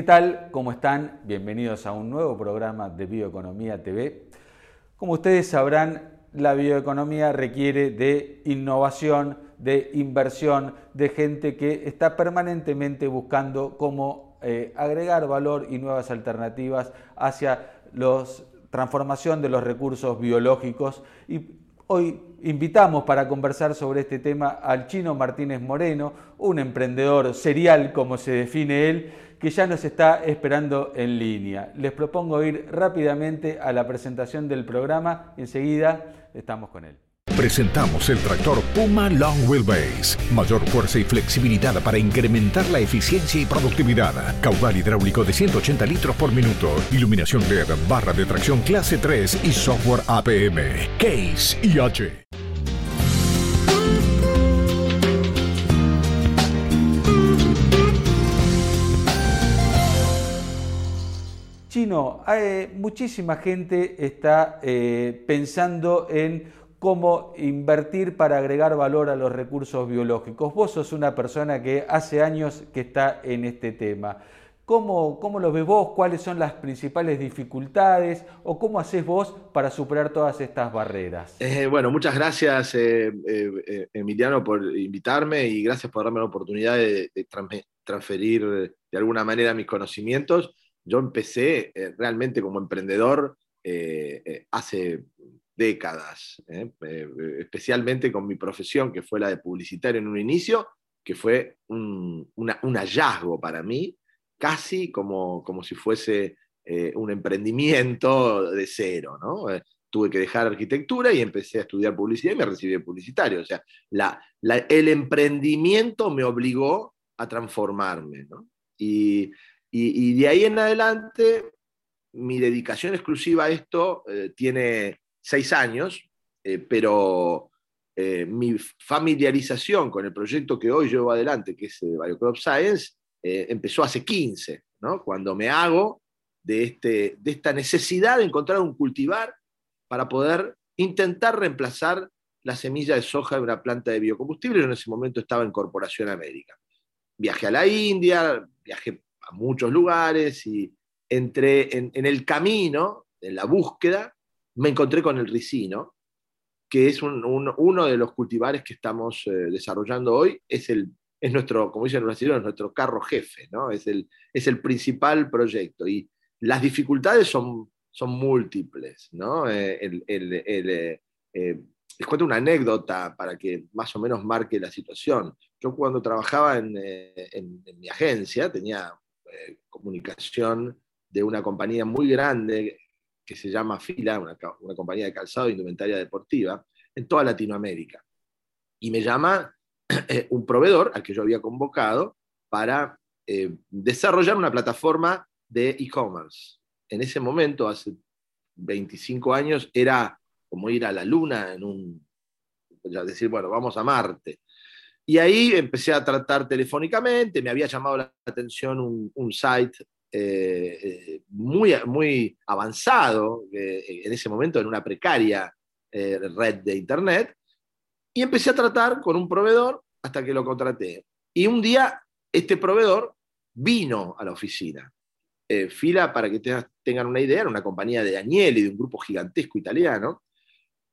¿Qué tal? ¿Cómo están? Bienvenidos a un nuevo programa de Bioeconomía TV. Como ustedes sabrán, la bioeconomía requiere de innovación, de inversión, de gente que está permanentemente buscando cómo eh, agregar valor y nuevas alternativas hacia la transformación de los recursos biológicos. Y hoy invitamos para conversar sobre este tema al chino Martínez Moreno, un emprendedor serial como se define él, que ya nos está esperando en línea. Les propongo ir rápidamente a la presentación del programa. Enseguida estamos con él. Presentamos el tractor Puma Long Wheelbase. Mayor fuerza y flexibilidad para incrementar la eficiencia y productividad. Caudal hidráulico de 180 litros por minuto. Iluminación LED, barra de tracción clase 3 y software APM. Case IH. Hay, muchísima gente está eh, pensando en cómo invertir para agregar valor a los recursos biológicos. Vos sos una persona que hace años que está en este tema. ¿Cómo, ¿Cómo, lo ves vos? ¿Cuáles son las principales dificultades? ¿O cómo haces vos para superar todas estas barreras? Eh, bueno, muchas gracias eh, Emiliano por invitarme y gracias por darme la oportunidad de transferir de alguna manera mis conocimientos yo empecé eh, realmente como emprendedor eh, eh, hace décadas, especialmente con mi profesión, que fue la de publicitario en un inicio, que fue un, hallazgo para mí, casi como, como si fuese un emprendimiento de cero. ¿no? tuve que dejar arquitectura y empecé a estudiar publicidad y me recibí de publicitario. O sea, el emprendimiento me obligó a transformarme. ¿no? Y y, de ahí en adelante, mi dedicación exclusiva a esto eh, tiene seis años, eh, pero eh, mi familiarización con el proyecto que hoy llevo adelante, que es Biocrop Science, empezó hace 15, ¿no? cuando me hago de, este, de esta necesidad de encontrar un cultivar para poder intentar reemplazar la semilla de soja de una planta de biocombustible. En ese momento estaba en Corporación América. Viajé a la India, viajé muchos lugares y entré en, el camino, en la búsqueda, me encontré con el ricino, que es uno de los cultivares que estamos eh, desarrollando hoy. Es, el, es nuestro, como dicen los brasileños, nuestro carro jefe, ¿no? es, el, es el principal proyecto. Y las dificultades son, son múltiples. ¿no? Eh, eh, les cuento una anécdota para que más o menos marque la situación. Yo cuando trabajaba en, en mi agencia, tenía eh, comunicación de una compañía muy grande que se llama Fila, una, compañía de calzado e indumentaria deportiva, en toda Latinoamérica. Y me llama eh, un proveedor al que yo había convocado para eh, desarrollar una plataforma de e-commerce. En ese momento, hace 25 años, era como ir a la luna en un, decir, bueno, vamos a Marte. Y ahí empecé a tratar telefónicamente, me había llamado la atención un, site eh, eh, muy, muy avanzado, eh, en ese momento en una precaria red de Internet, y empecé a tratar con un proveedor hasta que lo contraté. Y un día este proveedor vino a la oficina. Fila, para que tengan una idea, era una compañía de Agnelli, de un grupo gigantesco italiano,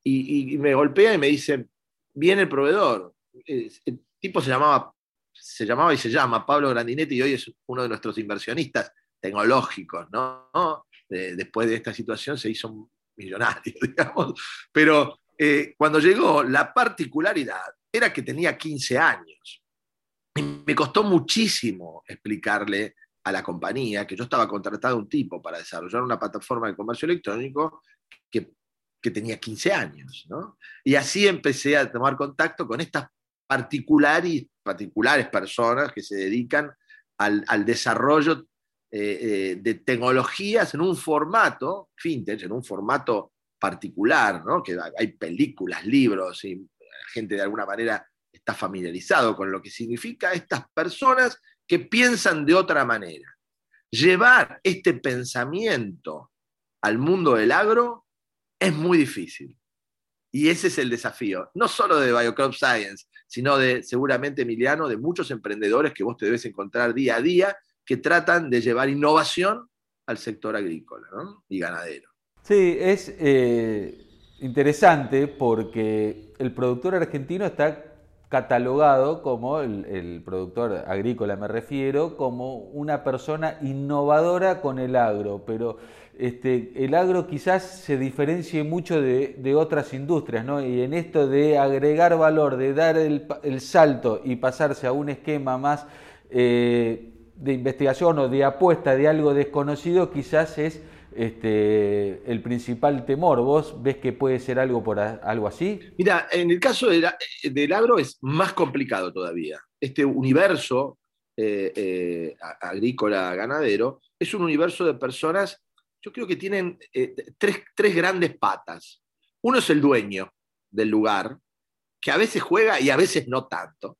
y, y me golpea y me dice, viene el proveedor, el tipo se llamaba, se llamaba y se llama Pablo Grandinetti y hoy es uno de nuestros inversionistas tecnológicos, ¿no? después de esta situación se hizo millonario, digamos. Pero eh, cuando llegó, la particularidad era que tenía 15 años. Y me costó muchísimo explicarle a la compañía que yo estaba contratado a un tipo para desarrollar una plataforma de comercio electrónico que, que tenía 15 años. ¿no? Y así empecé a tomar contacto con estas particulares, particulares personas que se dedican al, desarrollo eh, eh, de tecnologías en un formato, fintech, en un formato particular, ¿no? que hay películas, libros, y la gente de alguna manera está familiarizado con lo que significa estas personas que piensan de otra manera. Llevar este pensamiento al mundo del agro es muy difícil. Y ese es el desafío, no solo de Biocrop Science, sino de seguramente, Emiliano, de muchos emprendedores que vos te debes encontrar día a día, que tratan de llevar innovación al sector agrícola y ganadero. Sí, es eh, interesante porque el productor argentino está catalogado como el, productor agrícola, me refiero, como una persona innovadora con el agro, pero este, el agro quizás se diferencie mucho de, otras industrias, ¿no? Y en esto de agregar valor, de dar el, salto y pasarse a un esquema más eh, de investigación o de apuesta de algo desconocido, quizás es este, el principal temor? ¿Vos ves que puede ser algo, por algo así? Mira, en el caso del, agro es más complicado todavía. Este universo eh, eh, agrícola ganadero es un universo de personas, yo creo que tienen eh, tres, tres grandes patas. Uno es el dueño del lugar, que a veces juega y a veces no tanto.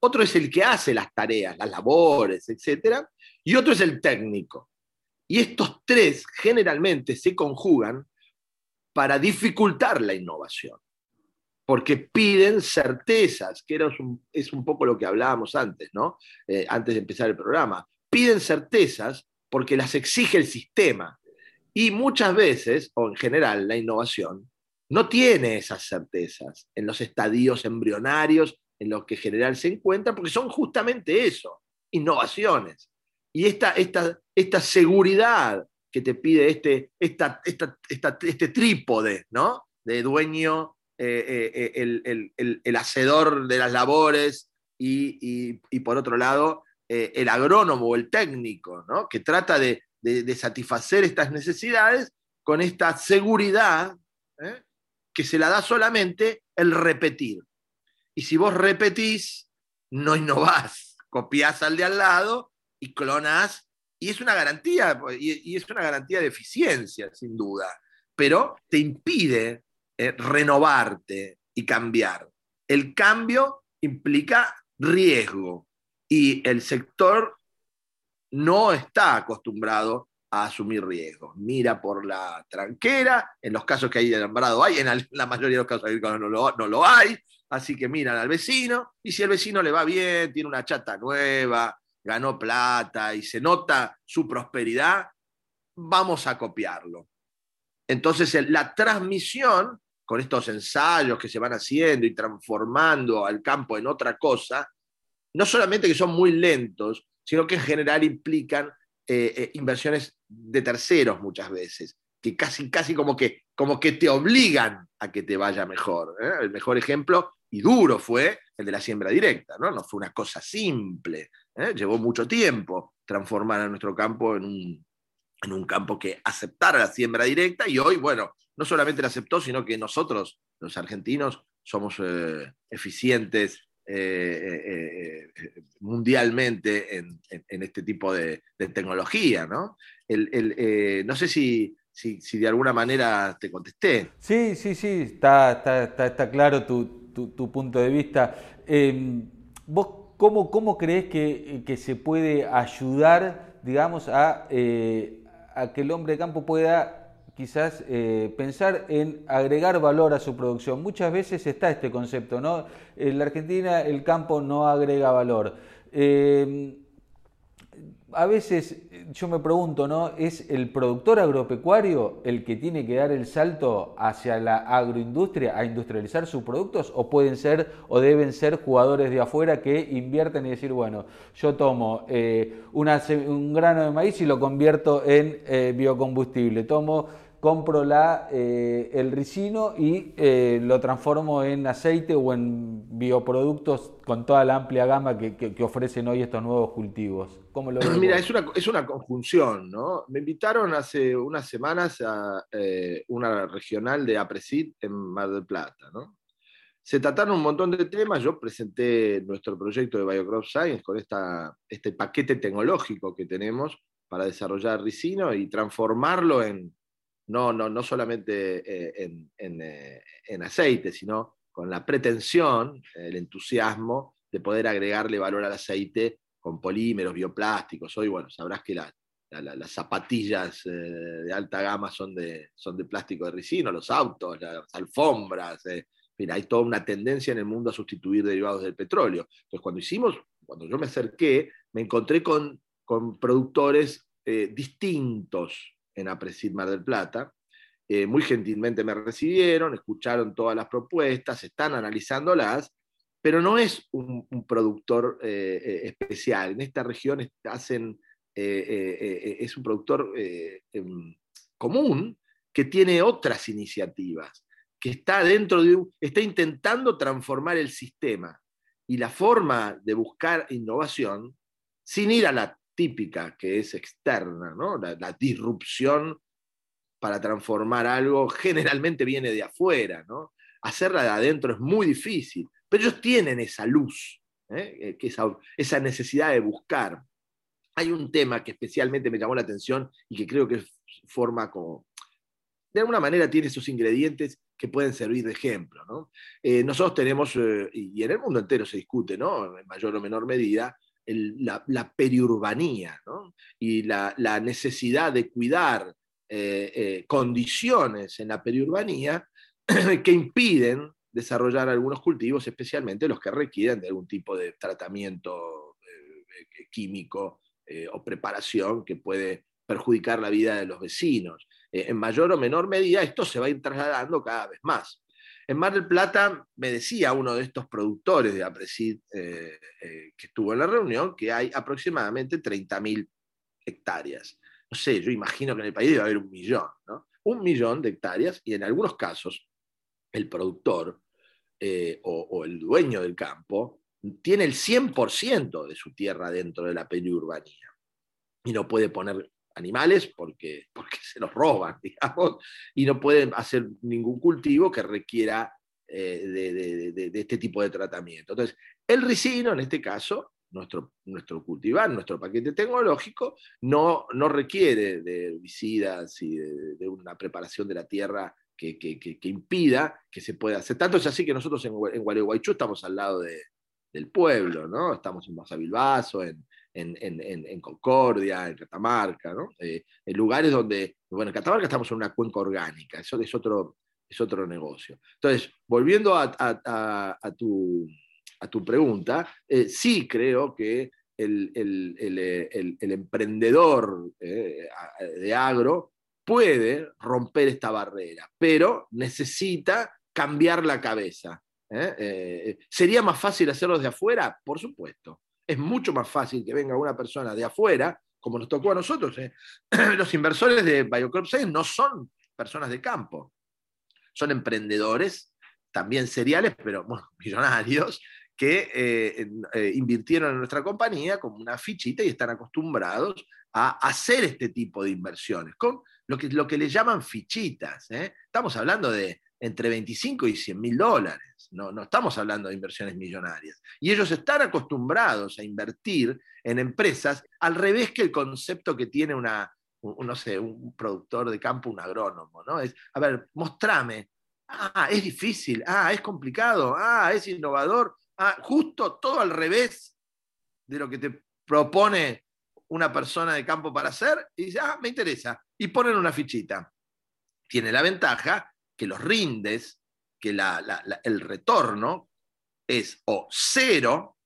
Otro es el que hace las tareas, las labores, etc. Y otro es el técnico, y estos tres generalmente se conjugan para dificultar la innovación, porque piden certezas, que era es un poco lo que hablábamos antes, ¿no? Eh, antes de empezar el programa. Piden certezas porque las exige el sistema. Y muchas veces, o en general, la innovación no tiene esas certezas en los estadios embrionarios en los que en general se encuentra, porque son justamente eso, innovaciones. Y esta, esta, esta seguridad que te pide este, esta, este trípode, ¿no? De dueño, eh, eh, eh, el, hacedor de las labores y, por otro lado, el agrónomo o el técnico, ¿no? Que trata de, satisfacer estas necesidades con esta seguridad que se la da solamente el repetir. Y si vos repetís, no innovás, copiás al de al lado y clonas, y es una garantía, y, es una garantía de eficiencia, sin duda, pero te impide eh, renovarte y cambiar. El cambio implica riesgo y el sector no está acostumbrado a asumir riesgos. Mira por la tranquera, en los casos que hay de nombrado hay, en la mayoría de los casos agrícolas no lo, no lo hay, así que miran al vecino y si el vecino le va bien, tiene una chata nueva, ganó plata y se nota su prosperidad, vamos a copiarlo. Entonces, la transmisión con estos ensayos que se van haciendo y transformando al campo en otra cosa, no solamente que son muy lentos, sino que en general implican eh, eh, inversiones de terceros muchas veces, que casi, casi como que, como que te obligan a que te vaya mejor. ¿eh? El mejor ejemplo, y duro, fue el de la siembra directa, ¿no? No fue una cosa simple. Llevó mucho tiempo transformar a nuestro campo en un, campo que aceptara la siembra directa y hoy, bueno, no solamente la aceptó, sino que nosotros, los argentinos, somos eficientes eh, mundialmente en, este tipo de, tecnología, ¿no? no sé si, si, de alguna manera te contesté. Sí, sí, sí, está, está, está, claro tu, tu, punto de vista. Em, ¿Vos ¿Cómo, crees que, se puede ayudar, digamos, eh, a, que el hombre de campo pueda quizás eh, pensar en agregar valor a su producción? Muchas veces está este concepto, ¿no? En la Argentina el campo no agrega valor. Eh, a veces yo me pregunto, ¿no? ¿Es el productor agropecuario el que tiene que dar el salto hacia la agroindustria a industrializar sus productos? ¿O pueden ser o deben ser jugadores de afuera que invierten y decir, bueno, yo tomo eh, un grano de maíz y lo convierto en eh, biocombustible, tomo compro la, eh, el ricino y eh, lo transformo en aceite o en bioproductos con toda la amplia gama que, ofrecen hoy estos nuevos cultivos. ¿Cómo lo Mira, es una, es una, conjunción, ¿no? Me invitaron hace unas semanas a eh, una regional de APRESID en Mar del Plata, ¿no? Se trataron un montón de temas, yo presenté nuestro proyecto de Biocrop Science con esta, este paquete tecnológico que tenemos para desarrollar ricino y transformarlo en, no, no, no solamente eh, eh, en, aceite, sino con la pretensión, el entusiasmo de poder agregarle valor al aceite con polímeros, bioplásticos. Hoy, bueno, sabrás que las zapatillas eh, de alta gama son de, son de plástico de ricino, los autos, las alfombras. mira, hay toda una tendencia en el mundo a sustituir derivados del petróleo. Entonces, cuando hicimos, cuando yo me acerqué, me encontré con con productores distintos en Apresid Mar del Plata. Eh, muy gentilmente me recibieron, escucharon todas las propuestas, están analizándolas, pero no es un, productor especial. En esta región hacen, es un productor em, común que tiene otras iniciativas, que está dentro de está intentando transformar el sistema. Y la forma de buscar innovación, sin ir a la típica, que es externa, ¿no? la, disrupción para transformar algo, generalmente viene de afuera. ¿no? Hacerla de adentro es muy difícil, pero ellos tienen esa luz, ¿eh? Esa, necesidad de buscar. Hay un tema que especialmente me llamó la atención y que creo que forma como, de alguna manera tiene esos ingredientes que pueden servir de ejemplo. Eh, nosotros tenemos, eh, y en el mundo entero se discute, ¿no? en mayor o menor medida, la, periurbanía y la, necesidad de cuidar eh, condiciones en la periurbanía que impiden desarrollar algunos cultivos, especialmente los que requieren de algún tipo de tratamiento químico o preparación que puede perjudicar la vida de los vecinos. Eh, en mayor o menor medida esto se va a ir trasladando cada vez más. En Mar del Plata me decía uno de estos productores de Apresid eh, eh, que estuvo en la reunión que hay aproximadamente 30.000 hectáreas. No sé, yo imagino que en el país debe haber un millón, ¿no? Un millón de hectáreas y en algunos casos el productor o, el dueño del campo tiene el 100% de su tierra dentro de la periurbanía y no puede poner animales porque, porque se los roban, digamos, y no pueden hacer ningún cultivo que requiera eh, de, este tipo de tratamiento. Entonces, el ricino, en este caso, nuestro, nuestro cultivar, nuestro paquete tecnológico, no, no requiere de herbicidas y de, una preparación de la tierra que, impida que se pueda hacer. Tanto es así que nosotros en, en Gualeguaychú estamos al lado del pueblo, ¿no? Estamos en Mazabilbaso, en, en, Concordia, en Catamarca, eh, en lugares donde, bueno, en Catamarca estamos en una cuenca orgánica, eso es otro, es otro negocio. Entonces, volviendo a, tu, a tu, pregunta, eh, sí creo que el, emprendedor eh, de agro puede romper esta barrera, pero necesita cambiar la cabeza. ¿Sería más fácil hacerlo desde afuera? Por supuesto es mucho más fácil que venga una persona de afuera, como nos tocó a nosotros. ¿eh? Los inversores de Biocorp 6 no son personas de campo, son emprendedores, también seriales, pero millonarios, que eh, eh, invirtieron en nuestra compañía como una fichita y están acostumbrados a hacer este tipo de inversiones, con lo que, lo que le llaman fichitas. Estamos hablando de entre 25 y 100 mil dólares. No, no estamos hablando de inversiones millonarias. Y ellos están acostumbrados a invertir en empresas al revés que el concepto que tiene una, un, no sé, un productor de campo, un agrónomo. ¿no? Es, a ver, mostrame. Ah, es difícil. Ah, es complicado. Ah, es innovador. Ah, justo todo al revés de lo que te propone una persona de campo para hacer. Y dice, ah, me interesa. Y ponen una fichita. Tiene la ventaja que los rindes, que el retorno es o cero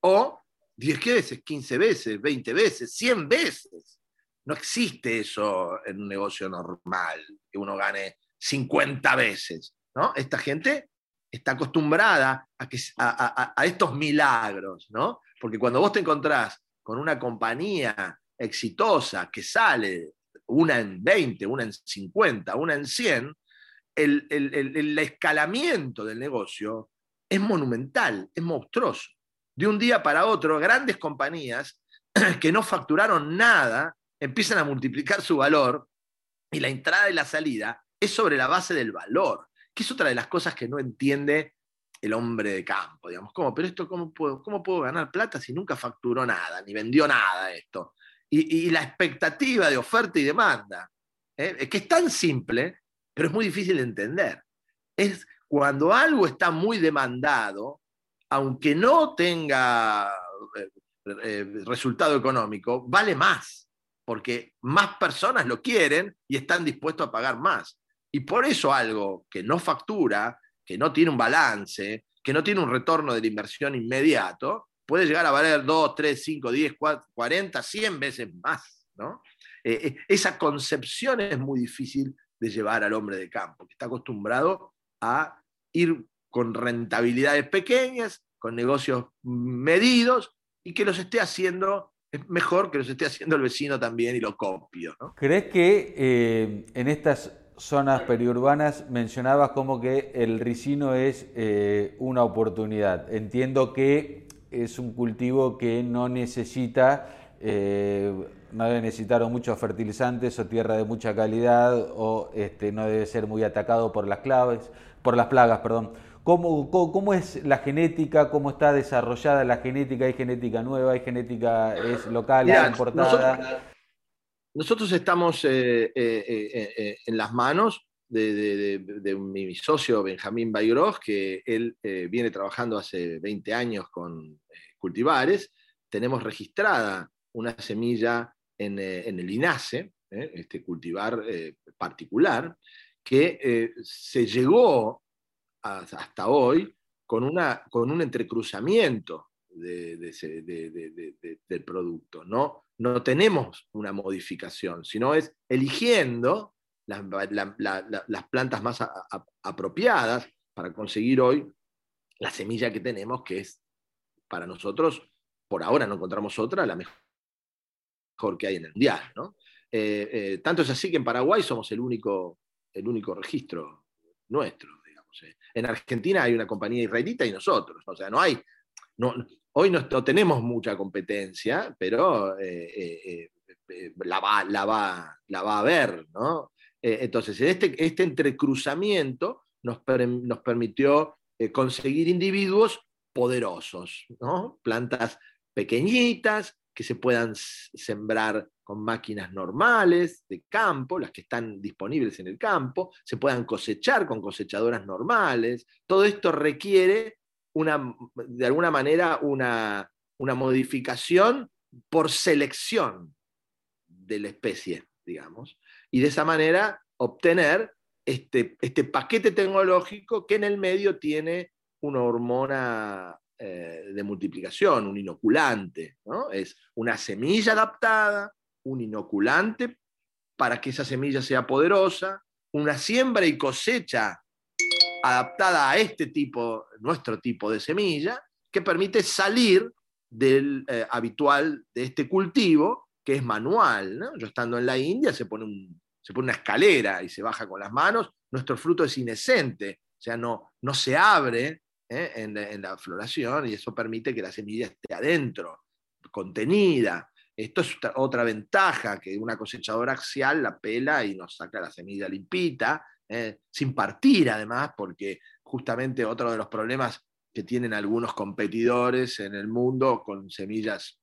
o 10 veces, 15 veces, 20 veces, 100 veces. No existe eso en un negocio normal, que uno gane 50 veces. ¿no? Esta gente está acostumbrada a, estos milagros, ¿no? Porque cuando vos te encontrás con una compañía exitosa que sale una en 20, una en 50, una en 100, el, escalamiento del negocio es monumental, es monstruoso. De un día para otro, grandes compañías que no facturaron nada empiezan a multiplicar su valor y la entrada y la salida es sobre la base del valor, que es otra de las cosas que no entiende el hombre de campo, digamos, ¿cómo? Pero esto, ¿cómo puedo, cómo puedo ganar plata si nunca facturó nada, ni vendió nada esto? Y, la expectativa de oferta y demanda, ¿eh? que es tan simple pero es muy difícil de entender. Es cuando algo está muy demandado, aunque no tenga eh, eh, resultado económico, vale más, porque más personas lo quieren y están dispuestos a pagar más. Y por eso algo que no factura, que no tiene un balance, que no tiene un retorno de la inversión inmediato, puede llegar a valer 2, 3, 5, 10, 40, 100 veces más. ¿no? Eh, esa concepción es muy difícil de llevar al hombre de campo, que está acostumbrado a ir con rentabilidades pequeñas, con negocios medidos y que los esté haciendo es mejor que los esté haciendo el vecino también y lo copio. ¿Crees que eh, en estas zonas periurbanas mencionabas como que el ricino es una oportunidad? Entiendo que es un cultivo que no necesita no debe necesitar muchos fertilizantes o tierra de mucha calidad o este, no debe ser muy atacado por las claves, por las plagas, perdón. ¿Cómo, cómo, es la genética? ¿Cómo está desarrollada la genética? ¿Hay genética nueva? ¿Hay genética es local, es importada? Nosotros, estamos eh, eh, eh, en las manos de, mi socio Benjamín Baigros, que él viene trabajando hace 20 años con cultivares. Tenemos registrada una semilla eh, en, el INASE, eh, este cultivar eh, particular, que se llegó hasta hoy con, una, con un entrecruzamiento del producto. ¿no? no tenemos una modificación, sino es eligiendo las, plantas más apropiadas para conseguir hoy la semilla que tenemos, que es para nosotros, por ahora no encontramos otra, la mejor mejor que hay en el mundial. ¿no? Eh, eh, tanto es así que en Paraguay somos el único, el único registro nuestro. Digamos, eh. En Argentina hay una compañía israelita y nosotros. O sea, no hay. No, hoy no, tenemos mucha competencia, pero la, va, la, va, la va a haber. ¿no? entonces, este, este entrecruzamiento nos, nos permitió conseguir individuos poderosos, ¿no? plantas pequeñitas que se puedan sembrar con máquinas normales de campo, las que están disponibles en el campo, se puedan cosechar con cosechadoras normales. Todo esto requiere una, de alguna manera una, modificación por selección de la especie, digamos, y de esa manera obtener este, este paquete tecnológico que en el medio tiene una hormona eh, de multiplicación, un inoculante. ¿no? Es una semilla adaptada, un inoculante para que esa semilla sea poderosa, una siembra y cosecha adaptada a este tipo, nuestro tipo de semilla, que permite salir del eh, habitual de este cultivo, que es manual. Yo estando en la India se pone, se pone una escalera y se baja con las manos, nuestro fruto es inescente, o sea, no, no se abre ¿eh? en, la floración y eso permite que la semilla esté adentro, contenida. Esto es otra ventaja, que una cosechadora axial la pela y nos saca la semilla limpita, ¿eh? sin partir además, porque justamente otro de los problemas que tienen algunos competidores en el mundo con semillas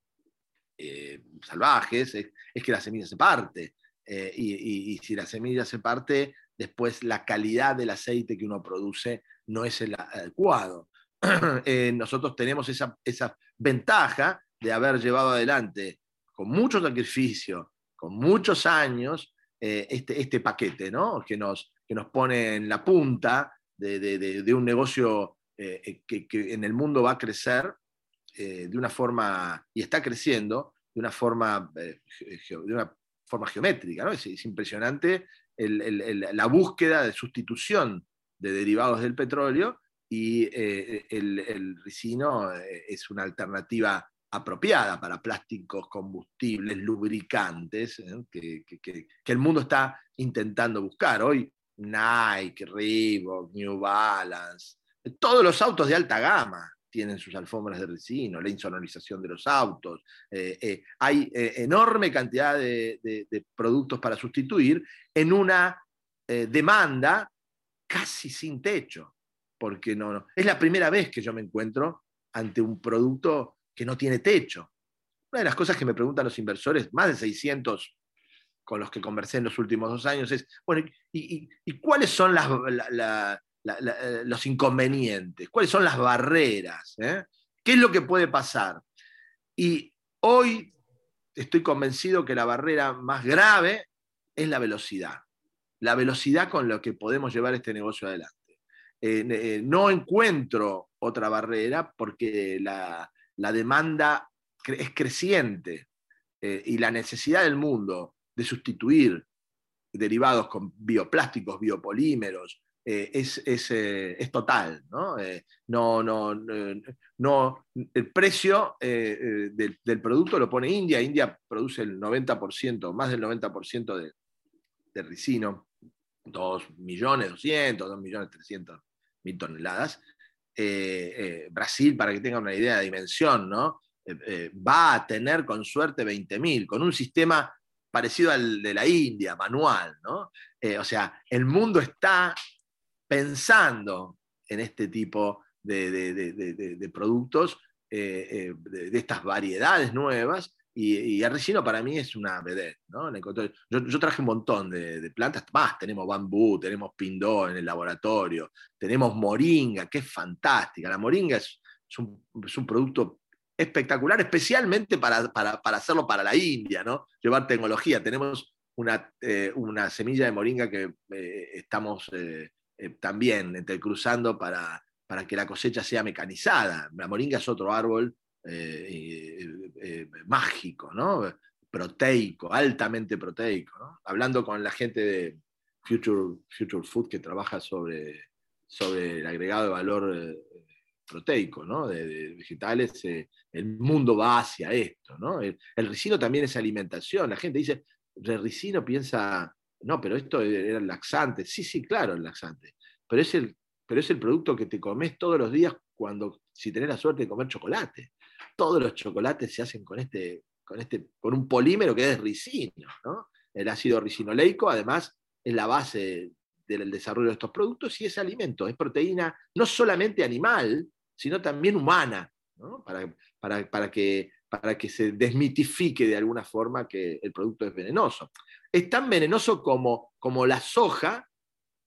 eh, salvajes es, que la semilla se parte. y, si la semilla se parte, después la calidad del aceite que uno produce no es el adecuado. Eh, nosotros tenemos esa, ventaja de haber llevado adelante con mucho sacrificio, con muchos años, eh, este, este, paquete, ¿no? que, nos, que nos pone en la punta de, un negocio eh, que, en el mundo va a crecer de una forma, y está creciendo, de una forma, de una forma geométrica. ¿no? Es, impresionante la búsqueda de sustitución de derivados del petróleo y eh, el, ricino eh, es una alternativa apropiada para plásticos, combustibles, lubricantes, ¿eh? que, el mundo está intentando buscar. Hoy Nike, Reebok, New Balance, todos los autos de alta gama tienen sus alfombras de ricino, la insonorización de los autos. hay enorme cantidad de, de, productos para sustituir en una demanda casi sin techo, porque no, no, es la primera vez que yo me encuentro ante un producto que no tiene techo. Una de las cosas que me preguntan los inversores, más de 600 con los que conversé en los últimos dos años, es, bueno, ¿y, cuáles son las, los inconvenientes? ¿Cuáles son las barreras? Eh? ¿Qué es lo que puede pasar? Y hoy estoy convencido que la barrera más grave es la velocidad la velocidad con la que podemos llevar este negocio adelante. Eh, eh, no encuentro otra barrera porque la, la demanda es creciente eh, y la necesidad del mundo de sustituir derivados con bioplásticos, biopolímeros, eh, es, es, total. ¿no? no, no, no, el precio del, del, producto lo pone India. India produce el 90%, más del 90% de, de ricino, 2 millones 200, 2 millones 300 mil toneladas. Eh, eh, Brasil, para que tengan una idea de dimensión, ¿no? Eh, va a tener con suerte 20.000, con un sistema parecido al de la India, manual. ¿no? o sea, el mundo está pensando en este tipo de, productos, de, estas variedades nuevas, y, el ricino para mí es una vedette. ¿no? Yo, traje un montón de, plantas, más, tenemos bambú, tenemos pindó en el laboratorio, tenemos moringa, que es fantástica. La moringa es, un, producto espectacular, especialmente para, hacerlo para la India, ¿no? llevar tecnología. Tenemos una, eh, una semilla de moringa que eh, estamos eh, también entrecruzando para, para que la cosecha sea mecanizada. La moringa es otro árbol eh, eh, mágico, ¿no? proteico, altamente proteico. Hablando con la gente de Future, Future Food que trabaja sobre, sobre el agregado de valor eh, proteico ¿no? de, vegetales, el mundo va hacia esto. ¿no? El, ricino también es alimentación. La gente dice, el ricino piensa, no, pero esto era el laxante. Sí, sí, claro, el laxante. Pero es el, pero es el producto que te comes todos los días cuando, si tenés la suerte de comer chocolate todos los chocolates se hacen con este, con este, con un polímero que es ricino, ¿no? El ácido ricinoleico, además, es la base del desarrollo de estos productos y es alimento, es proteína no solamente animal, sino también humana, para, que, para que se desmitifique de alguna forma que el producto es venenoso. Es tan venenoso como, como la soja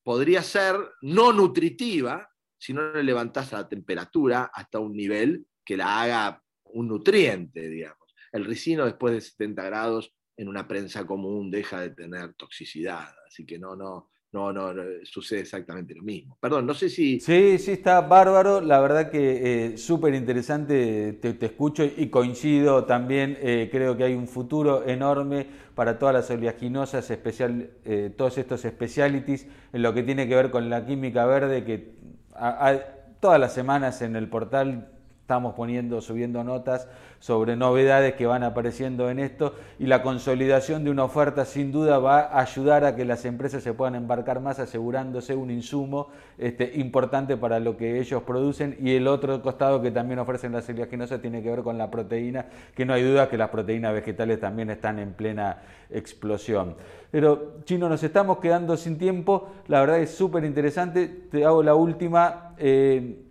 podría ser no nutritiva si no le levantás la temperatura hasta un nivel que la haga un nutriente, digamos. El ricino después de 70 grados en una prensa común deja de tener toxicidad, así que no, no, no, no, sucede exactamente lo mismo. Perdón, no sé si... Sí, sí, está bárbaro, la verdad que eh, súper interesante, te, escucho y coincido también, eh, creo que hay un futuro enorme para todas las oleaginosas, especial, eh, todos estos specialities, en lo que tiene que ver con la química verde, que todas las semanas en el portal estamos poniendo, subiendo notas sobre novedades que van apareciendo en esto y la consolidación de una oferta sin duda va a ayudar a que las empresas se puedan embarcar más asegurándose un insumo este, importante para lo que ellos producen y el otro costado que también ofrecen las oleaginosas tiene que ver con la proteína, que no hay duda que las proteínas vegetales también están en plena explosión. Pero Chino, nos estamos quedando sin tiempo, la verdad es súper interesante, te hago la última. Eh,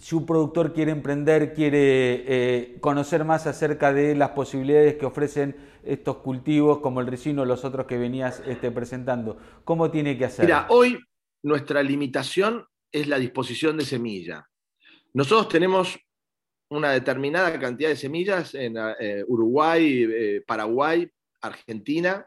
si un productor quiere emprender, quiere eh, conocer más acerca de las posibilidades que ofrecen estos cultivos como el ricino, los otros que venías este, presentando, ¿cómo tiene que hacer? Mira, hoy nuestra limitación es la disposición de semilla. Nosotros tenemos una determinada cantidad de semillas en eh, Uruguay, eh, Paraguay, Argentina,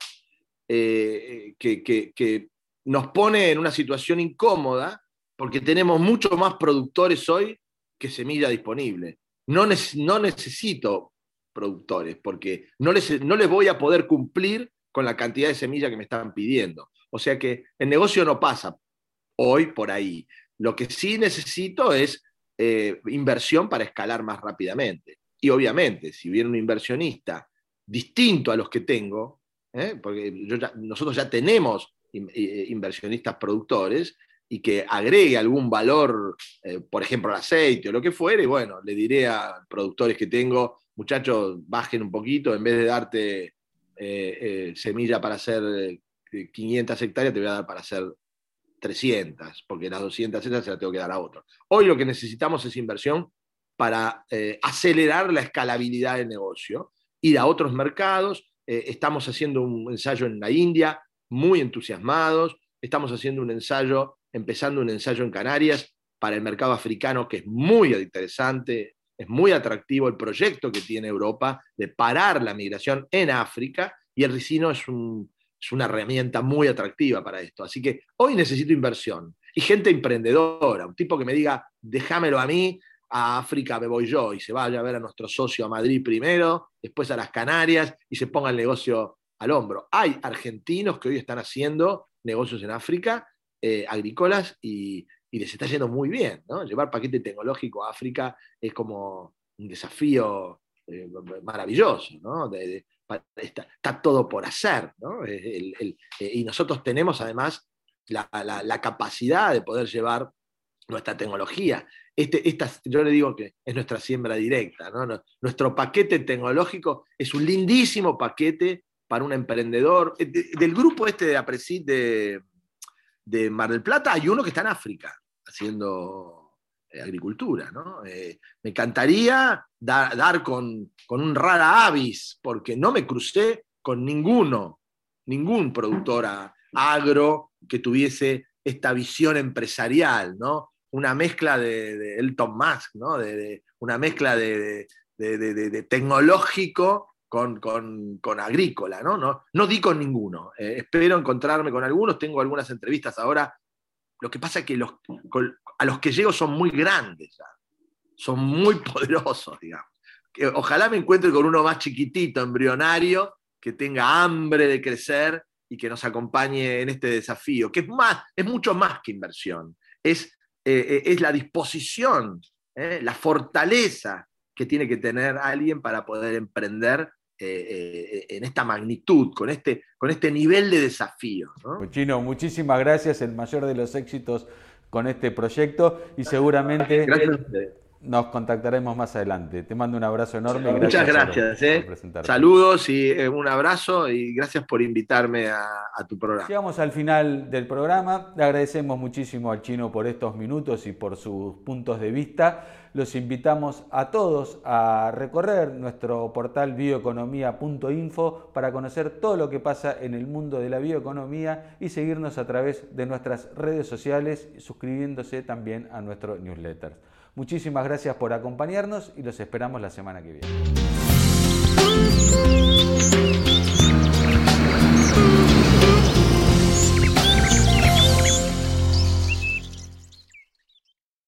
que, que nos pone en una situación incómoda porque tenemos mucho más productores hoy que semilla disponible. No, necesito productores, porque no les, no les voy a poder cumplir con la cantidad de semilla que me están pidiendo. O sea que el negocio no pasa hoy por ahí. Lo que sí necesito es eh, inversión para escalar más rápidamente. Y obviamente, si viene un inversionista distinto a los que tengo, ¿eh? porque nosotros ya tenemos eh, inversionistas productores, y que agregue algún valor, eh, por ejemplo, al aceite o lo que fuere, bueno, le diré a productores que tengo, muchachos, bajen un poquito, en vez de darte eh, eh, semilla para hacer 500 hectáreas, te voy a dar para hacer 300, porque las 200 esas se las tengo que dar a otro. Hoy lo que necesitamos es inversión para acelerar la escalabilidad del negocio, ir a otros mercados. estamos haciendo un ensayo en la India, muy entusiasmados. Estamos haciendo un ensayo empezando un ensayo en Canarias para el mercado africano que es muy interesante, es muy atractivo el proyecto que tiene Europa de parar la migración en África y el ricino es, una herramienta muy atractiva para esto. Así que hoy necesito inversión y gente emprendedora, un tipo que me diga, déjamelo a mí, a África me voy yo y se vaya a ver a nuestro socio a Madrid primero, después a las Canarias y se ponga el negocio al hombro. Hay argentinos que hoy están haciendo negocios en África, eh, agrícolas, y, les está yendo muy bien. ¿no? Llevar paquete tecnológico a África es como un desafío eh, maravilloso. ¿no? está, todo por hacer. Eh, y nosotros tenemos además la, capacidad de poder llevar nuestra tecnología. Este, yo le digo que es nuestra siembra directa. ¿no? Nuestro paquete tecnológico es un lindísimo paquete para un emprendedor. Del grupo este de Apresid de, de, Mar del Plata, hay uno que está en África haciendo eh, agricultura. ¿no? Eh, me encantaría dar, con, con, un rara avis, porque no me crucé con ninguno, ningún productor agro que tuviese esta visión empresarial, ¿no? Una mezcla de, Elton Musk, ¿no? De, una mezcla de, tecnológico con, agrícola, ¿no? No, no di con ninguno. Eh, espero encontrarme con algunos, tengo algunas entrevistas ahora. Lo que pasa es que los, a los que llego son muy grandes, son muy poderosos, digamos. ojalá me encuentre con uno más chiquitito, embrionario, que tenga hambre de crecer y que nos acompañe en este desafío, que es, más, es mucho más que inversión, es, eh, eh, es la disposición, la fortaleza que tiene que tener alguien para poder emprender en esta magnitud, con este, con este nivel de desafío. ¿no? Chino, muchísimas gracias, el mayor de los éxitos con este proyecto y seguramente... Gracias nos contactaremos más adelante. Te mando un abrazo enorme. Muchas gracias. eh. Saludos y eh, un abrazo y gracias por invitarme a, tu programa. Llegamos al final del programa. Le agradecemos muchísimo al chino por estos minutos y por sus puntos de vista. Los invitamos a todos a recorrer nuestro portal bioeconomía.info para conocer todo lo que pasa en el mundo de la bioeconomía y seguirnos a través de nuestras redes sociales, suscribiéndose también a nuestro newsletter. Muchísimas gracias por acompañarnos y los esperamos la semana que viene.